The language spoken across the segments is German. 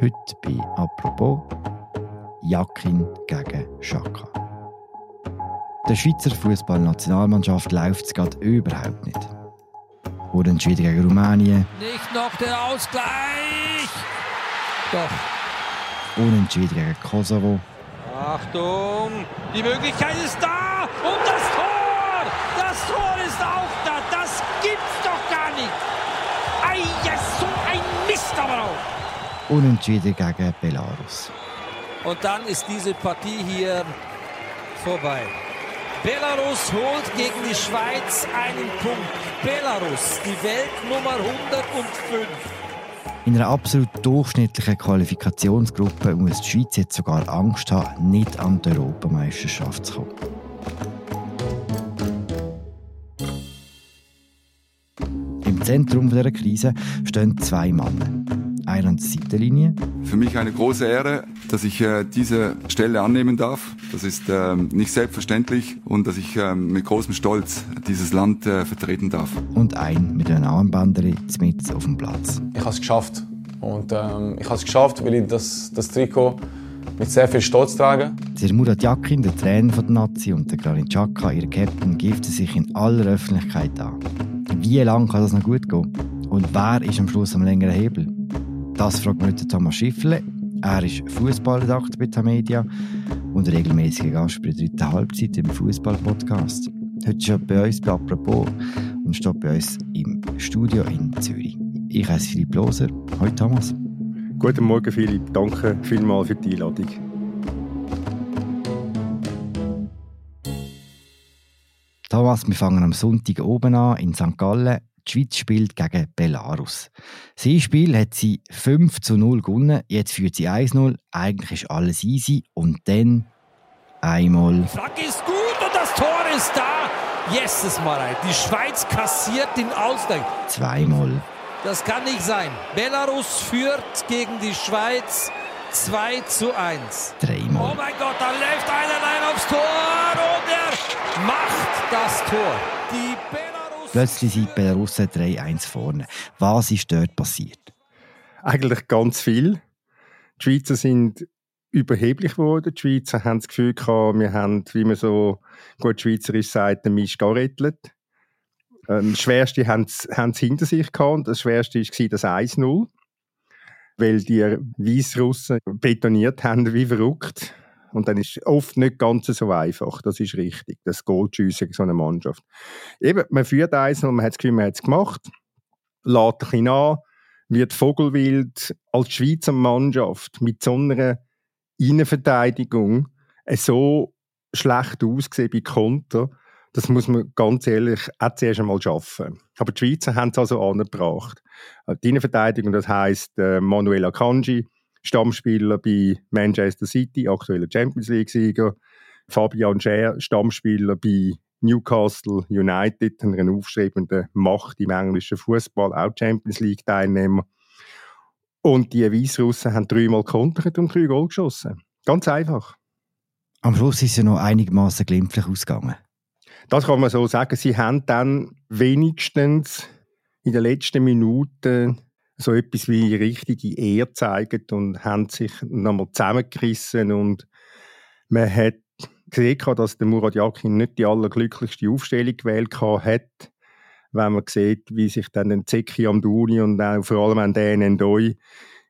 Heute bei «Apropos» Jakin gegen Schaka. Der Schweizer Fußballnationalmannschaft läuft es gerade überhaupt nicht. Unentschieden gegen Rumänien. Nicht noch der Ausgleich! Doch. Unentschieden gegen Kosovo. Achtung! Die Möglichkeit ist da! Und das Tor! Das Tor ist auch Unentschieden gegen Belarus. Und dann ist diese Partie hier vorbei. Belarus holt gegen die Schweiz einen Punkt. Belarus, die Weltnummer 105. In einer absolut durchschnittlichen Qualifikationsgruppe muss die Schweiz jetzt sogar Angst haben, nicht an die Europameisterschaft zu kommen. Im Zentrum dieser Krise stehen zwei Männer einer Seitenlinie. Für mich eine große Ehre, dass ich äh, diese Stelle annehmen darf. Das ist äh, nicht selbstverständlich und dass ich äh, mit großem Stolz dieses Land äh, vertreten darf. Und ein mit einer Armbandere mit auf dem Platz. Ich habe es geschafft. Und ähm, ich habe es geschafft, weil ich das, das Trikot mit sehr viel Stolz trage. Der Murat Yakin, der Trainer der Nazi, und der Granit Xhaka, ihr Captain, giften sich in aller Öffentlichkeit an. Wie lange kann das noch gut gehen? Und wer ist am Schluss am längeren Hebel? Das fragt heute Thomas Schiffle. Er ist Fußballredakteur bei Tamedia und regelmäßiger Gast bei der dritten Halbzeit im Fußball-Podcast. Heute ist er bei uns bei «Apropos» und steht bei uns im Studio in Zürich. Ich heiße Philipp Loser. Hallo Thomas. Guten Morgen Philipp, danke vielmals für die Einladung. Thomas, wir fangen am Sonntag oben an in St. Gallen. Die Schweiz spielt gegen Belarus. Sein Spiel hat sie 5 zu 0 gewonnen, jetzt führt sie 1-0. Eigentlich ist alles easy. Und dann einmal. Flanke ist gut und das Tor ist da. Yes, Marei. Die Schweiz kassiert den Ausgleich. Zweimal. Das kann nicht sein. Belarus führt gegen die Schweiz 2 zu 1. Dreimal. Oh mein Gott, da läuft einer allein aufs Tor Tor. Plötzlich sind die Belarussen 3-1 vorne. Was ist dort passiert? Eigentlich ganz viel. Die Schweizer sind überheblich geworden. Die Schweizer haben das Gefühl gehabt, wir haben, wie man so gut schweizerisch sagt, den Mist gerettelt. Ähm, das Schwerste haben sie hinter sich gehabt. Das Schwerste war das 1-0. Weil die Weißrussen betoniert haben wie verrückt. Und dann ist es oft nicht ganz so einfach. Das ist richtig. Das zu gegen so eine Mannschaft. Eben, man führt eins und man hat das Gefühl, man hat es gemacht. Lädt ein bisschen an, wird Vogelwild als Schweizer Mannschaft mit so einer Innenverteidigung so schlecht ausgesehen bei Konter. Das muss man ganz ehrlich auch zuerst einmal schaffen. Aber die Schweizer haben es also angebracht. Die Innenverteidigung, das heisst äh, Manuel Akanji, Stammspieler bei Manchester City, aktueller Champions League-Sieger. Fabian Scher, Stammspieler bei Newcastle United, einer aufstrebenden Macht im englischen Fußball, auch Champions League-Teilnehmer. Und die Weißrussen haben dreimal kontert und drei Goal geschossen. Ganz einfach. Am Schluss ist es ja noch einigermaßen glimpflich ausgegangen. Das kann man so sagen. Sie haben dann wenigstens in den letzten Minuten so etwas wie richtige Ehr gezeigt und haben sich nochmal zusammengerissen und man hat gesehen, dass der Murat Yakin nicht die allerglücklichste Aufstellung gewählt hat, wenn man sieht, wie sich dann den Zeki Amdouni und auch vor allem an den Endoi,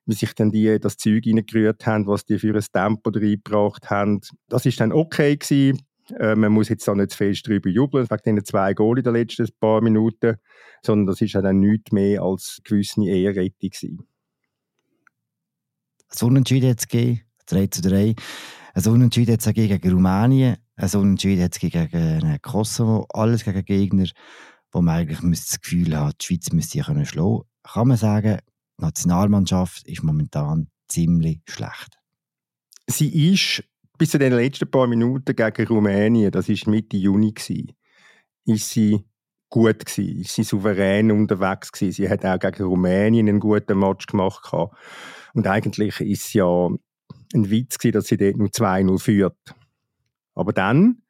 wie sich dann die das Zeug reingerührt haben, was die für ein Tempo reingebracht haben. Das ist dann okay gewesen. Äh, man muss jetzt da nicht zu fest drüber jubeln, wegen diesen zwei Goal in den letzten paar Minuten, sondern das ist ja dann nichts mehr als gewisse Ehrrettung gewesen. Ein Unentschieden hat es gegeben, 3 zu 3. Ein Unentschieden hat es gegen Rumänien, ein Unentschieden hat es gegen Kosovo, alles gegen Gegner, wo man eigentlich das Gefühl hat, die Schweiz müsste sie schlagen Kann man sagen, die Nationalmannschaft ist momentan ziemlich schlecht. Sie ist bis zu den letzten paar Minuten gegen Rumänien, das ist Mitte Juni, gewesen, ist sie gut ist sie souverän unterwegs gewesen. Sie hat auch gegen Rumänien einen guten Match gemacht gehabt. und eigentlich ist ja ein Witz gewesen, dass sie dort nur 2-0 führt. Aber dann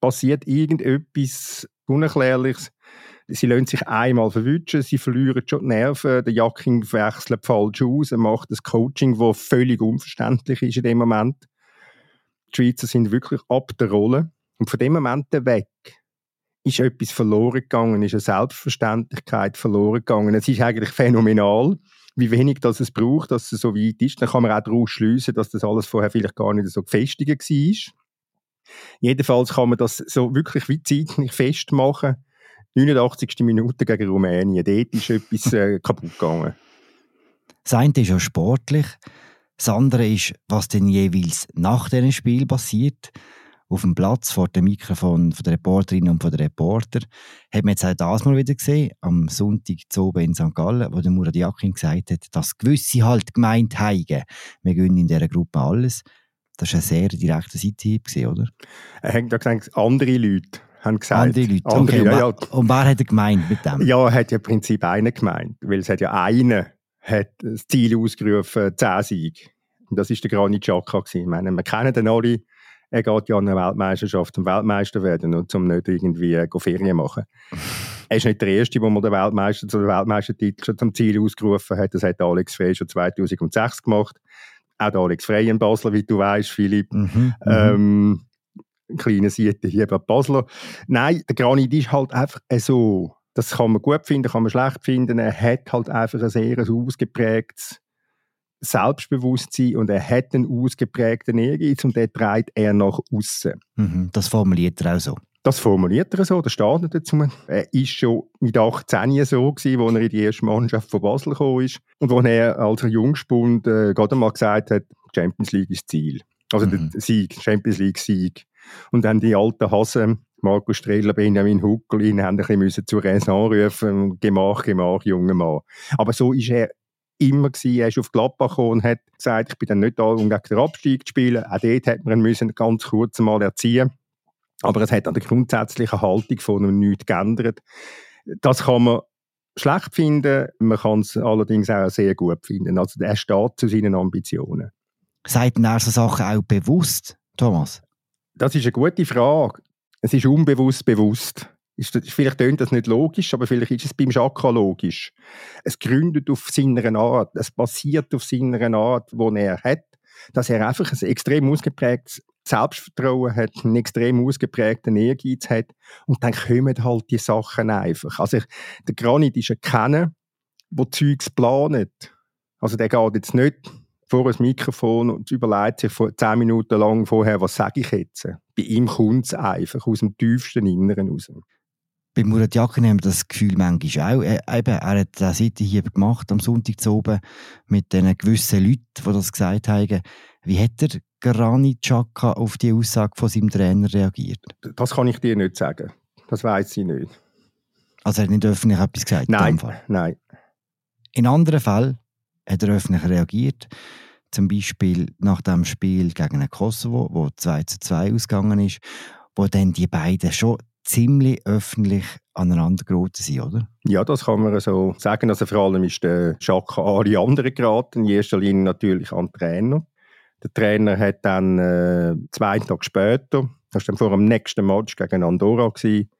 passiert irgendetwas Unerklärliches. Sie lassen sich einmal verwünschen, sie verlieren schon die Nerven, der Jacking wechselt falsch aus, er macht das Coaching, das völlig unverständlich ist in dem Moment. Die Schweizer sind wirklich ab der Rolle. Und von dem Moment weg ist etwas verloren gegangen, ist eine Selbstverständlichkeit verloren gegangen. Es ist eigentlich phänomenal, wie wenig das es braucht, dass es so weit ist. Dann kann man auch daraus schließen, dass das alles vorher vielleicht gar nicht so gefestigt war. Jedenfalls kann man das so wirklich wie zeitlich festmachen. 89. Minute gegen Rumänien, dort ist etwas äh, kaputt gegangen. Das eine ist ja sportlich, das andere ist, was denn jeweils nach diesem Spiel passiert auf dem Platz vor dem Mikrofon von der Reporterin und von der Reporter, hat man jetzt auch das mal wieder gesehen, am Sonntag zu oben in St. Gallen, wo der Murat Yakin gesagt hat, dass gewisse halt gemeint haben, wir gönnen in dieser Gruppe alles. Das war ein sehr direkter Seitenhieb, oder? Er hat gesagt, andere Leute haben gesagt. Andere Leute, andere, okay. ja, und, und wer hat er gemeint mit dem? Ja, er hat ja im Prinzip einen gemeint, weil es hat ja einen hat das Ziel ausgerufen, 10 Siege. Und das war der Granit Xhaka. Ich meine, wir kennen den alle, er geht ja an eine Weltmeisterschaft zum Weltmeister werden und zum nicht irgendwie äh, Ferien machen. er ist nicht der Erste, der mal den Weltmeister zu den Weltmeistertitel schon zum Ziel ausgerufen hat. Das hat Alex Frey schon 2006 gemacht. Auch der Alex Frey in Basel, wie du weißt, Philipp. Mhm, mhm. ähm, ein kleiner Siete hier bei Basler. Nein, der Granit ist halt einfach so. Das kann man gut finden, kann man schlecht finden. Er hat halt einfach ein sehr ausgeprägtes Selbstbewusstsein und er hat einen ausgeprägten Ehrgeiz und den trägt er nach außen. Mhm, das formuliert er auch so. Das formuliert er so, das steht nicht dazu. Er war schon mit 18 so gewesen, als er in die erste Mannschaft von Basel gekommen ist und wo er als Jungspund äh, gerade mal gesagt hat, Champions League ist Ziel. Also mhm. der Sieg, Champions League Sieg. Und dann die alten Hasen, Markus Streller, Benjamin Huckel, ihn haben ein bisschen zur Raison rufen, Gemach, Gemach, junger Mann. Aber so ist er immer gewesen. Er ist auf Gladbach gekommen und hat gesagt, ich bin dann nicht da, um gegen den Abstieg zu spielen. Auch dort hat man müssen ganz kurz mal erziehen. Aber es hat an der grundsätzlichen Haltung von ihm nichts geändert. Das kann man schlecht finden, man kann es allerdings auch sehr gut finden. Also er steht zu seinen Ambitionen. Seid ihr so Sachen auch bewusst, Thomas? Das ist eine gute Frage. Es ist unbewusst bewusst. Ist, vielleicht tönt das nicht logisch, aber vielleicht ist es beim Chaka logisch. Es gründet auf seiner Art, es basiert auf seiner Art, die er hat, dass er einfach ein extrem ausgeprägtes Selbstvertrauen hat, einen extrem ausgeprägten Ehrgeiz hat und dann kommen halt die Sachen einfach. Also ich, der Granit ist ein Kenner, der Zeugs planet. Also der geht jetzt nicht vor ein Mikrofon und überlegt sich zehn Minuten lang vorher, was sage ich jetzt. Bei ihm kommt es einfach aus dem tiefsten Inneren raus. Bei Murat Yakin haben wir das Gefühl manchmal auch. Er, eben, er hat eine Seite hier gemacht am Sonntag zu oben mit den gewissen Leuten, die das gesagt haben. Wie hat der Granit Xhaka auf die Aussage von seinem Trainer reagiert? Das kann ich dir nicht sagen. Das weiß ich nicht. Also er hat nicht öffentlich etwas gesagt? Nein, in nein. In anderen Fällen hat er öffentlich reagiert. Zum Beispiel nach dem Spiel gegen den Kosovo, wo 2 zu 2 ausgegangen ist, wo dann die beiden schon ziemlich öffentlich aneinander geraten sind, oder? Ja, das kann man so sagen. Also vor allem ist der Schaka an die anderen geraten, in erster Linie natürlich an den Trainer. Der Trainer hat dann äh, zwei Tage später, das war dann vor dem nächsten Match gegen Andorra, gewesen,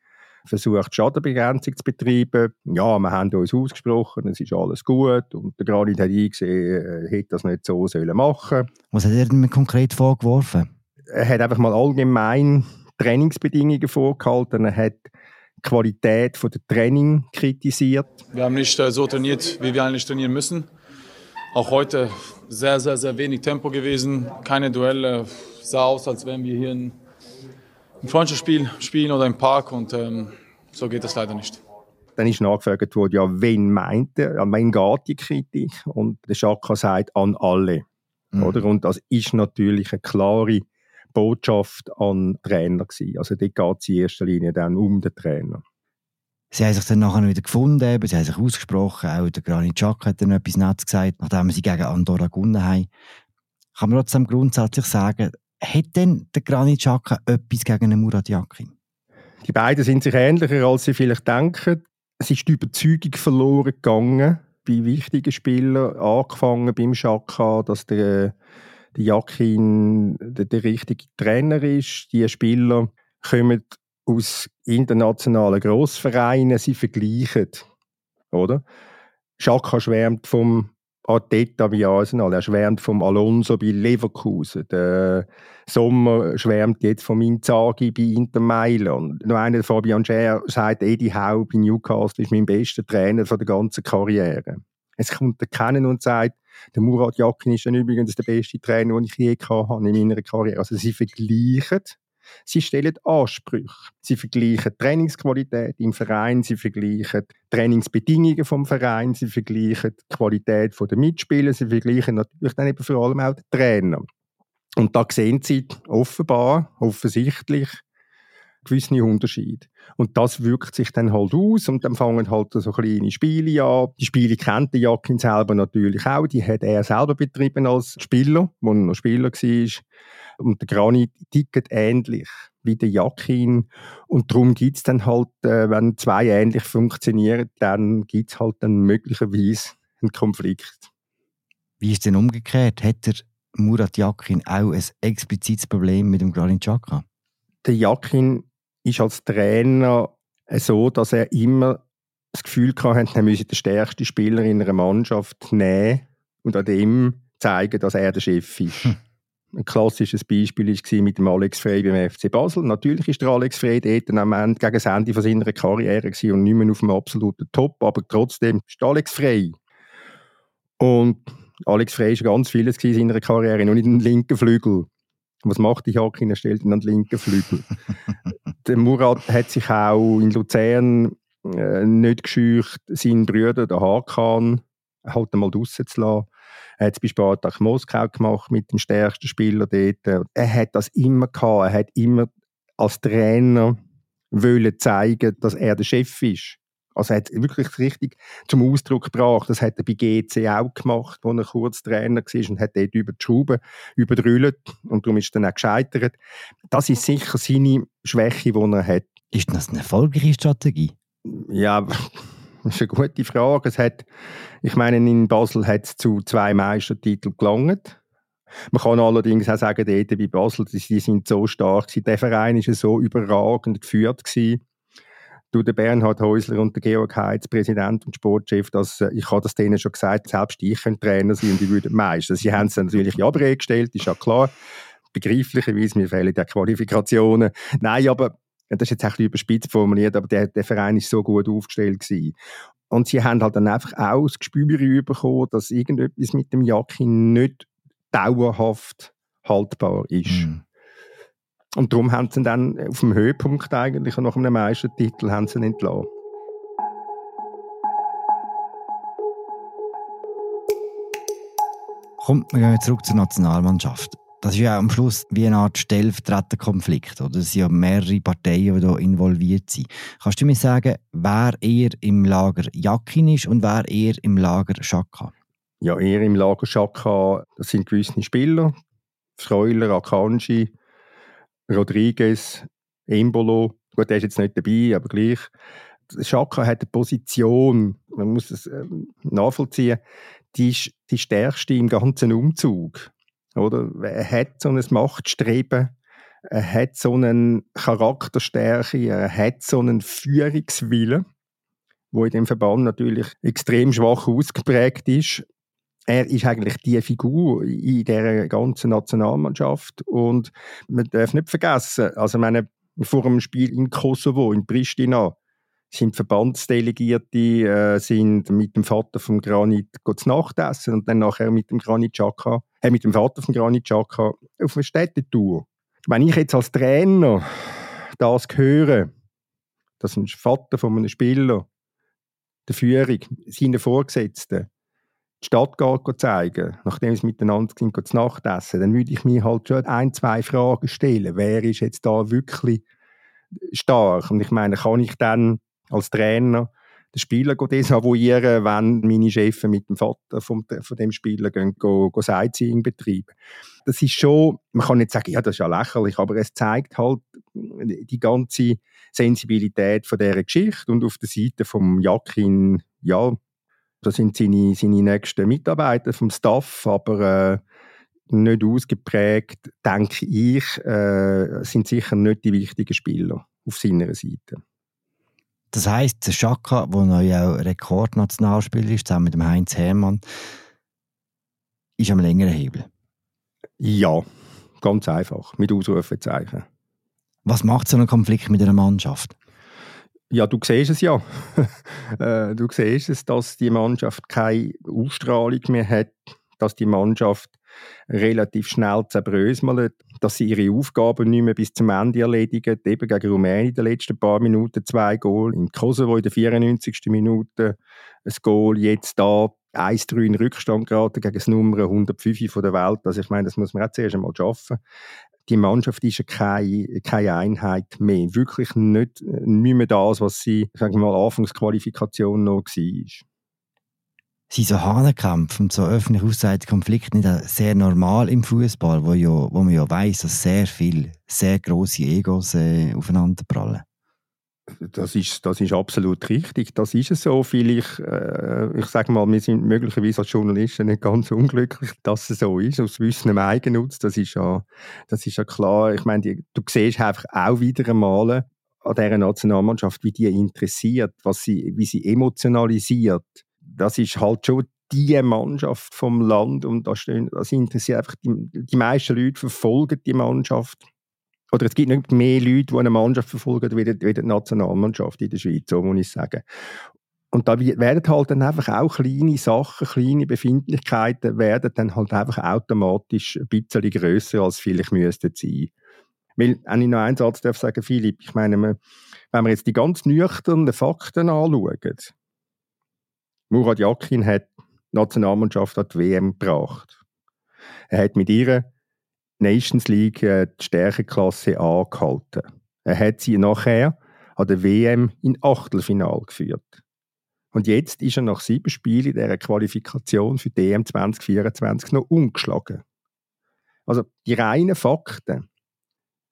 versucht, Schadenbegrenzung zu betreiben. Ja, wir haben uns ausgesprochen, es ist alles gut. Und der Granit hat eingesehen, er hätte das nicht so sollen machen Was hat er denn konkret vorgeworfen? Er hat einfach mal allgemein Trainingsbedingungen vorgehalten. Er hat die Qualität der Training kritisiert. Wir haben nicht äh, so trainiert, wie wir eigentlich trainieren müssen. Auch heute sehr, sehr, sehr wenig Tempo gewesen. Keine Duelle. Sah aus, als wären wir hier ein, ein Freundschaftsspiel spielen oder im Park. Und ähm, so geht das leider nicht. Dann ist nachgefragt worden, ja, wen meint er, an wen geht die Kritik? Und der Schaka sagt, an alle. Mhm. Oder? Und das ist natürlich eine klare Botschaft an Trainer gewesen. Also dort geht es in erster Linie dann um den Trainer. Sie haben sich dann nachher wieder gefunden, sie haben sich ausgesprochen, auch der Granit Xhaka hat dann etwas Nettes gesagt, nachdem sie gegen Andorra gewonnen haben. Kann man trotzdem grundsätzlich sagen, hat denn der Granit Xhaka etwas gegen den Murat Yakin? Die beiden sind sich ähnlicher, als sie vielleicht denken. Es ist die Überzeugung verloren gegangen bei wichtigen Spielern, angefangen beim Xhaka, dass der der Jakin der, der richtige Trainer ist. Die Spieler kommen aus internationalen Grossvereinen, sie vergleichen, oder? Schaka schwärmt vom Arteta bei Arsenal, er schwärmt vom Alonso bei Leverkusen, der Sommer schwärmt jetzt vom Inzaghi bei Inter Mailand. Noch einer, Fabian Scher, sagt, Eddie Howe bei Newcastle ist mein bester Trainer von der ganzen Karriere. Es kommt der Kennen und sagt, der Murat Yakin ist dann übrigens der beste Trainer, den ich je hatte in meiner Karriere. Also sie vergleichen Sie stellen Ansprüche. Sie vergleichen Trainingsqualität im Verein, sie vergleichen Trainingsbedingungen vom Verein, sie vergleichen die Qualität der Mitspieler, sie vergleichen natürlich dann eben vor allem auch den Trainer. Und da sehen Sie offenbar, offensichtlich, gewisse Unterschiede. Und das wirkt sich dann halt aus und dann fangen halt so kleine Spiele an. Die Spiele kennt der Jakin selber natürlich auch. Die hat er selber betrieben als Spieler, wo er noch Spieler war. Und der Granit tickt ähnlich wie der Jakin. Und darum gibt es dann halt, äh, wenn zwei ähnlich funktionieren, dann gibt es halt dann möglicherweise einen Konflikt. Wie ist denn umgekehrt? Hat der Murat Jakin auch ein explizites Problem mit dem Granit Xhaka? Der Jakin ist als Trainer so, dass er immer das Gefühl hatte, er müsse den stärksten Spieler in einer Mannschaft nehmen und an dem zeigen, dass er der Chef ist. Hm. Ein klassisches Beispiel war mit dem Alex Frey beim FC Basel. Natürlich ist der Alex Frey dort am Ende gegen das Ende seiner Karriere und nicht mehr auf dem absoluten Top, aber trotzdem ist Alex Frey. Und Alex Frey war ganz vieles in seiner Karriere, nur nicht den linken Flügel. Was macht die Hakin? Er stellt ihn an den linken Flügel. der Murat hat sich auch in Luzern äh, nicht gescheucht, seinen Brüder, den Hakan, halt einmal draussen zu lassen. Er hat es bei Spartak Moskau gemacht mit dem stärksten Spieler dort. Er hat das immer gehabt. Er hat immer als Trainer wollen zeigen, dass er der Chef ist. Also er hat wirklich richtig zum Ausdruck gebracht. Das hat er bei GC auch gemacht, wo er kurz Trainer war und hat dort über die Schrauben überdrüllt und darum ist er dann auch gescheitert. Das ist sicher seine Schwäche, die er hat. Ist das eine erfolgreiche Strategie? Ja, das ist eine gute Frage. Es hat, ich meine, in Basel hat es zu zwei Meistertiteln gelangt. Man kann allerdings auch sagen, dort bei Basel, die, sind so stark gewesen. Der Verein war so überragend geführt gewesen. Du, der Bernhard Häusler und der Georg Heitz, Präsident und Sportchef, dass, äh, ich habe das denen schon gesagt, selbst ich könnte Trainer sein und ich würde meistern. Sie haben es natürlich in Abrede gestellt, ist ja klar. Begreiflicherweise, mir fehlen die Qualifikationen. Nein, aber das ist jetzt ein bisschen überspitzt formuliert, aber der, der Verein ist so gut aufgestellt gewesen. Und sie haben halt dann einfach auch das Gespür bekommen, dass irgendetwas mit dem Jakin nicht dauerhaft haltbar ist. Mhm. Und darum haben sie ihn dann auf dem Höhepunkt eigentlich nach einem Meistertitel haben sie ihn entlassen. Kommt, wir gehen zurück zur Nationalmannschaft das ist ja am Schluss wie eine Art Stellvertreterkonflikt, oder? Es sind ja mehrere Parteien, die hier involviert sind. Kannst du mir sagen, wer eher im Lager Jakin ist und wer eher im Lager Schaka? Ja, eher im Lager Schaka, das sind gewisse Spieler. Freuler, Akanji, Rodriguez, Embolo. Gut, der ist jetzt nicht dabei, aber gleich. Schaka hat eine Position, man muss es ähm, nachvollziehen, die ist die stärkste im ganzen Umzug. Oder? Er hat so ein Machtstreben, er hat so eine Charakterstärke, er hat so einen Führungswillen, wo in dem Verband natürlich extrem schwach ausgeprägt ist. Er ist eigentlich die Figur in der ganzen Nationalmannschaft und man darf nicht vergessen, also meine vor dem Spiel in Kosovo, in Pristina, sind Verbandsdelegierte äh, sind mit dem Vater vom Granit zu Nacht essen und dann nachher mit dem Granit Xhaka, äh, mit dem Vater vom Granit Xhaka auf eine Städtetour. Wenn ich jetzt als Trainer das höre, dass ein Vater von einem Spieler der Führung, seinen Vorgesetzten, die Stadt geht zeigen, nachdem sie miteinander sind, zu Nacht essen, dann würde ich mir halt schon ein, zwei Fragen stellen. Wer ist jetzt da wirklich stark? Und ich meine, kann ich dann als Trainer den Spieler desavouieren, wenn meine Chefs mit dem Vater vom, von dem Spieler gehen, go, go Sightseeing betreiben. Das ist schon, man kann nicht sagen, ja, das ist ja lächerlich, aber es zeigt halt die ganze Sensibilität von dieser Geschichte und auf der Seite vom Jakin, ja, das sind seine, seine nächsten Mitarbeiter vom Staff, aber äh, nicht ausgeprägt, denke ich, äh, sind sicher nicht die wichtigen Spieler auf seiner Seite. Das heisst, der Schaka, der neu auch Rekordnationalspieler ist, zusammen mit dem Heinz Hermann, ist am längeren Hebel. Ja, ganz einfach, mit Ausrufezeichen. Was macht so ein Konflikt mit einer Mannschaft? Ja, du siehst es ja. Äh, du siehst es, dass die Mannschaft keine Ausstrahlung mehr hat, dass die Mannschaft relativ schnell zerbröselt, dass sie ihre Aufgaben nicht mehr bis zum Ende erledigen. Eben gegen Rumänien in den letzten paar Minuten zwei Goal, in Kosovo in der 94. Minute ein Goal, jetzt da 1-3 in Rückstand geraten gegen das Nummer 105 von der Welt. Also ich meine, das muss man auch zuerst einmal schaffen. Die Mannschaft ist ja keine, keine Einheit mehr. Wirklich nicht, nicht mehr das, was sie, sagen wir mal, Anfangsqualifikation noch war sind so Hahnenkämpfe und so öffentlich ausgesagte Konflikte nicht sehr normal im Fußball, wo, ja, wo man ja weiß, dass sehr viele, sehr große Egos äh, aufeinanderprallen? Das ist, das ist absolut richtig. Das ist es so. Vielleicht, äh, ich sage mal, wir sind möglicherweise als Journalisten nicht ganz unglücklich, dass es so ist, aus wissendem Eigennutz. Das ist ja, das ist ja klar. Ich meine, du siehst einfach auch wieder einmal an dieser Nationalmannschaft, wie die interessiert, was sie, wie sie emotionalisiert das ist halt schon die Mannschaft vom Land und das, das interessiert einfach die, die meisten Leute verfolgen die Mannschaft oder es gibt nicht mehr Leute, die eine Mannschaft verfolgen wie die, wie die Nationalmannschaft in der Schweiz, so muss ich sagen. Und da werden halt dann einfach auch kleine Sachen, kleine Befindlichkeiten werden dann halt einfach automatisch ein bisschen grösser, als vielleicht müssten sein. Weil, wenn ich noch einen Satz darf sagen, Philipp, ich meine, wenn wir jetzt die ganz nüchternen Fakten anschauen, Murat Yakin hat die Nationalmannschaft an die WM gebracht. Er hat mit ihrer Nations League äh, die Stärkeklasse angehalten. Er hat sie nachher an der WM in Achtelfinal geführt. Und jetzt ist er nach sieben Spielen in dieser Qualifikation für die EM 2024 noch ungeschlagen. Also die reinen Fakten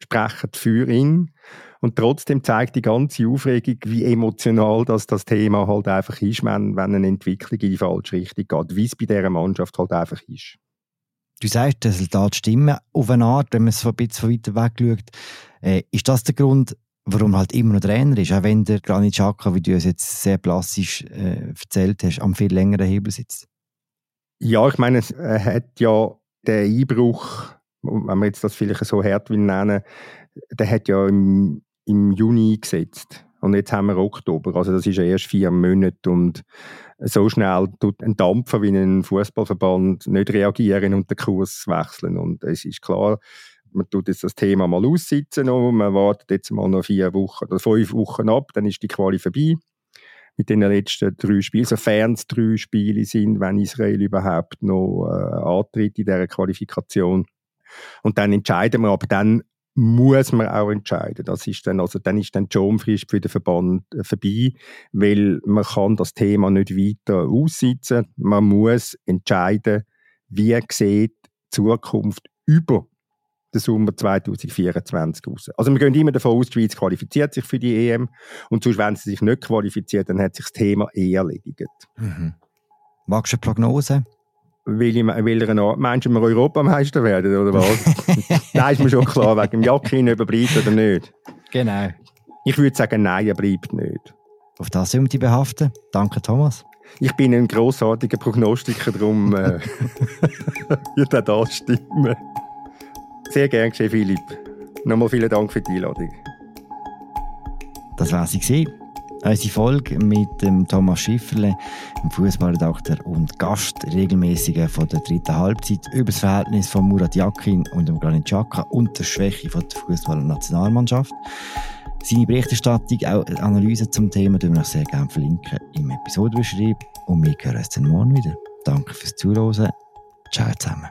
sprechen für ihn. Und trotzdem zeigt die ganze Aufregung, wie emotional das, das Thema halt einfach ist, wenn, wenn eine Entwicklung in die falsche Richtung geht, wie es bei dieser Mannschaft halt einfach ist. Du sagst, das Resultat stimmen auf eine Art, wenn man es ein bisschen weiter weg schaut. Äh, ist das der Grund, warum halt immer noch Trainer ist, auch wenn der Granit Xhaka, wie du es jetzt sehr plastisch äh, erzählt hast, am viel längeren Hebel sitzt? Ja, ich meine, er hat ja den Einbruch wenn man jetzt das vielleicht so hart will nennen, der hat ja im, im Juni eingesetzt. Und jetzt haben wir Oktober. Also das ist ja erst vier Monate und so schnell tut ein Dampfer wie ein Fußballverband nicht reagieren und den Kurs wechseln. Und es ist klar, man tut jetzt das Thema mal aussitzen und man wartet jetzt mal noch vier Wochen oder fünf Wochen ab, dann ist die Quali vorbei mit den letzten drei Spielen, sofern es drei Spiele sind, wenn Israel überhaupt noch äh, antritt in dieser Qualifikation. Und dann entscheiden wir, aber dann muss man auch entscheiden. Das ist dann, also dann ist dann die Schonfrist für den Verband äh, vorbei, weil man kann das Thema nicht weiter aussitzen. Man muss entscheiden, wie sieht die Zukunft über den Sommer 2024 aus. Also wir gehen immer davon aus, die Schweiz qualifiziert sich für die EM und sonst, wenn sie sich nicht qualifiziert, dann hat sich das Thema eh erledigt. Mhm. Magst du eine Prognose? Will ich, will er meinst du, wir Europameister werden, oder was? nein, ist mir schon klar, wegen dem Jakin, ob er bleibt oder nicht. Genau. Ich würde sagen, nein, er bleibt nicht. Auf das sind die behaften. Danke, Thomas. Ich bin ein grossartiger Prognostiker, darum äh, wird auch das stimmen. Sehr gern geschehen, Philipp. Nochmal vielen Dank für die Einladung. Das war sie. Unsere Folge mit dem Thomas Schifferle, dem Fußballredakteur und Gast regelmäßiger von der dritten Halbzeit über das Verhältnis von Murat Yakin und dem Granit Xhaka und der Schwäche von der Fußballnationalmannschaft. Seine Berichterstattung, auch Analyse zum Thema, tun wir sehr gerne verlinken im Episodenbeschrieb. Und wir hören uns dann morgen wieder. Danke fürs Zuhören. Ciao zusammen.